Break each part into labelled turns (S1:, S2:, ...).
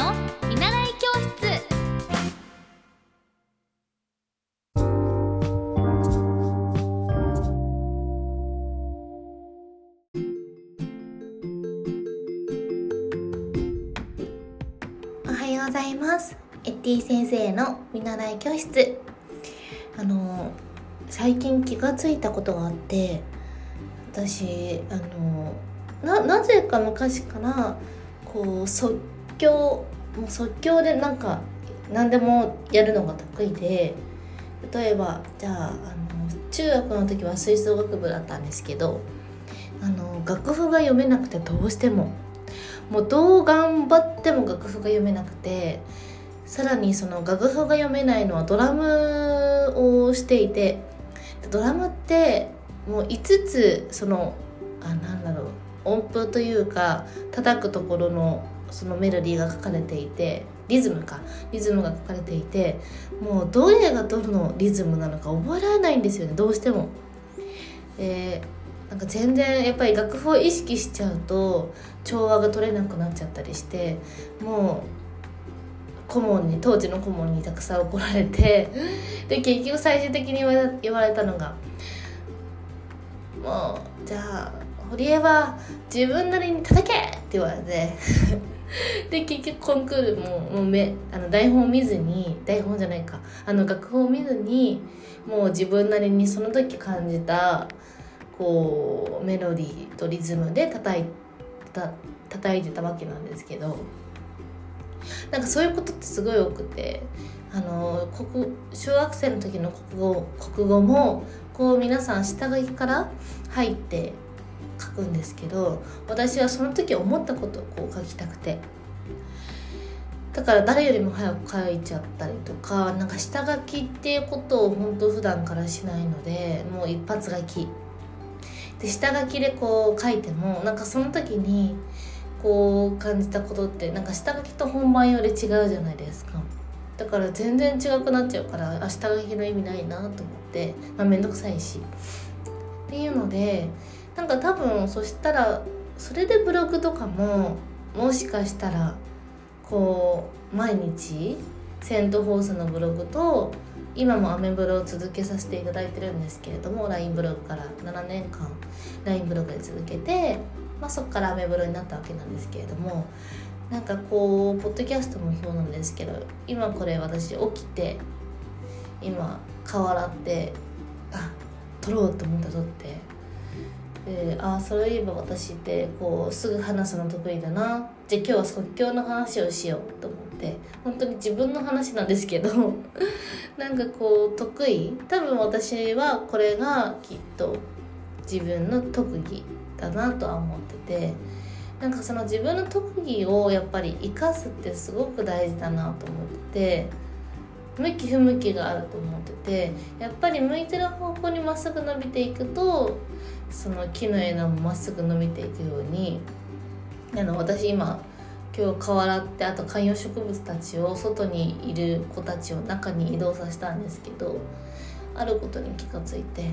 S1: の見習い教室。
S2: おはようございます。エッティ先生の見習い教室。あの最近気がついたことがあって私あのななぜか昔からこう即興もう即興でなんか何でもやるのが得意で例えばじゃああの中学の時は吹奏楽部だったんですけどあの楽譜が読めなくてどうしてももうどう頑張っても楽譜が読めなくてさらにその楽譜が読めないのはドラムをしていてドラムってもう5つそのあなんだろう音符というか叩くところのそのメロディーが書かれていてリズムかリズムが書かれていてもうどれがどのリズムなのか覚えられないんですよねどうしても。でなんか全然やっぱり楽譜を意識しちゃうと調和が取れなくなっちゃったりしてもう顧問に当時の顧問にたくさん怒られてで結局最終的に言われたのが「もうじゃあ堀江は自分なりに叩け!」って言われて で結局コンクールももうめあの台本を見ずに台本じゃないかあの楽譜を見ずにもう自分なりにその時感じたこうメロディーとリズムで叩いた叩いてたわけなんですけどなんかそういうことってすごい多くてあの国小学生の時の国語国語もこう皆さん下書きから入って書くんですけど私はその時思ったことをこう書きたくて。だから誰よりも早く書いちゃったりとかなんか下書きっていうことを本当普段からしないのでもう一発書き。で下書きでこう書いてもなんかその時にこう感じたことってなんか下書きと本番より違うじゃないですか。だから全然違くなっちゃうからあ下書きの意味ないなと思ってまあ面倒くさいし。っていうのでなんか多分そしたらそれでブログとかももしかしたらこう毎日セントフォースのブログと今もアメブロを続けさせていただいてるんですけれども LINE ブログから7年間 LINE ブログで続けて、まあ、そこからアメブロになったわけなんですけれどもなんかこうポッドキャストもそうなんですけど今これ私起きて今顔洗ってあ撮ろうと思った撮ってでああそういえば私ってこうすぐ話すの得意だな。じゃあ今日は即興の話をしようと思って。本当に自分の話なんですけど。なんかこう得意。多分私はこれがきっと自分の特技だなとは思ってて。なんかその自分の特技をやっぱり生かすってすごく大事だなと思ってて。向き不向きがあると思っててやっぱり向いてる方向にまっすぐ伸びていくとその木の枝もまっすぐ伸びていくようにあの私今今日顔洗ってあと観葉植物たちを外にいる子たちを中に移動させたんですけどあることに気がついて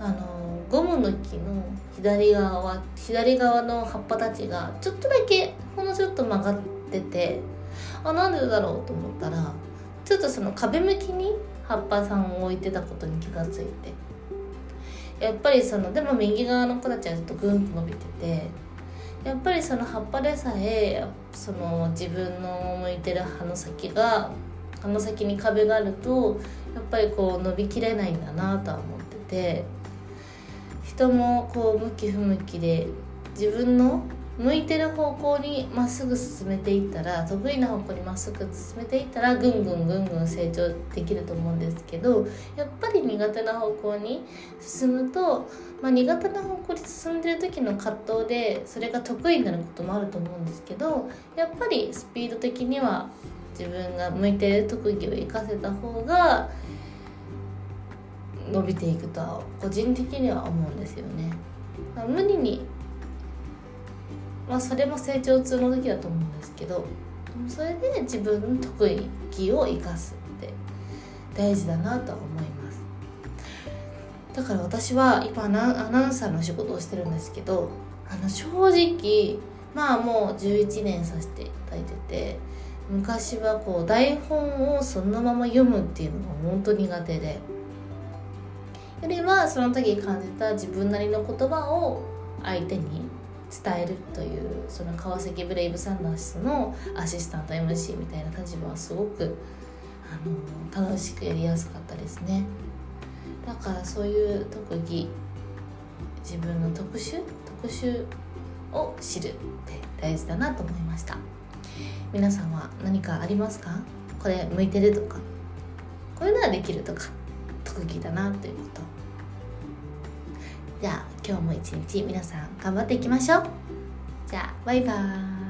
S2: あのゴムの木の左側は左側の葉っぱたちがちょっとだけほんのちょっと曲がっててあなんでだろうと思ったらちょっとその壁向きに葉っぱさんを置いてたことに気がついて。やっぱりそのでも右側の子たちはちょっとグンと伸びてて。やっぱりその葉っぱでさえその自分の向いてる葉の先が葉の先に壁があるとやっぱりこう伸びきれないんだなとは思ってて。人もこう向き不向きで自分の向いてる方向にまっすぐ進めていったら得意な方向にまっすぐ進めていったらぐんぐんぐんぐん成長できると思うんですけどやっぱり苦手な方向に進むと、まあ、苦手な方向に進んでる時の葛藤でそれが得意になることもあると思うんですけどやっぱりスピード的には自分が向いてる特技を生かせた方が伸びていくとは個人的には思うんですよね。無理にまあそれも成長痛の時だと思うんですけどそれで自分の得意技を生かすって大事だなとは思います。だから私は今アナウンサーの仕事をしてるんですけどあの正直まあもう11年させていただいてて昔はこう台本をそのまま読むっていうのが本当苦手でよりはその時感じた自分なりの言葉を相手に伝えるというその川崎ブレイブサンダースのアシスタント MC みたいな立場はすごくあの楽しくやりやすかったですね。だからそういう特技自分の特殊特殊を知るって大事だなと思いました。皆さんは何かありますか？これ向いてるとか。こういうのはできるとか。特技だなということ。じゃあ今日も一日皆さん頑張っていきましょう。じゃあバイバーイ。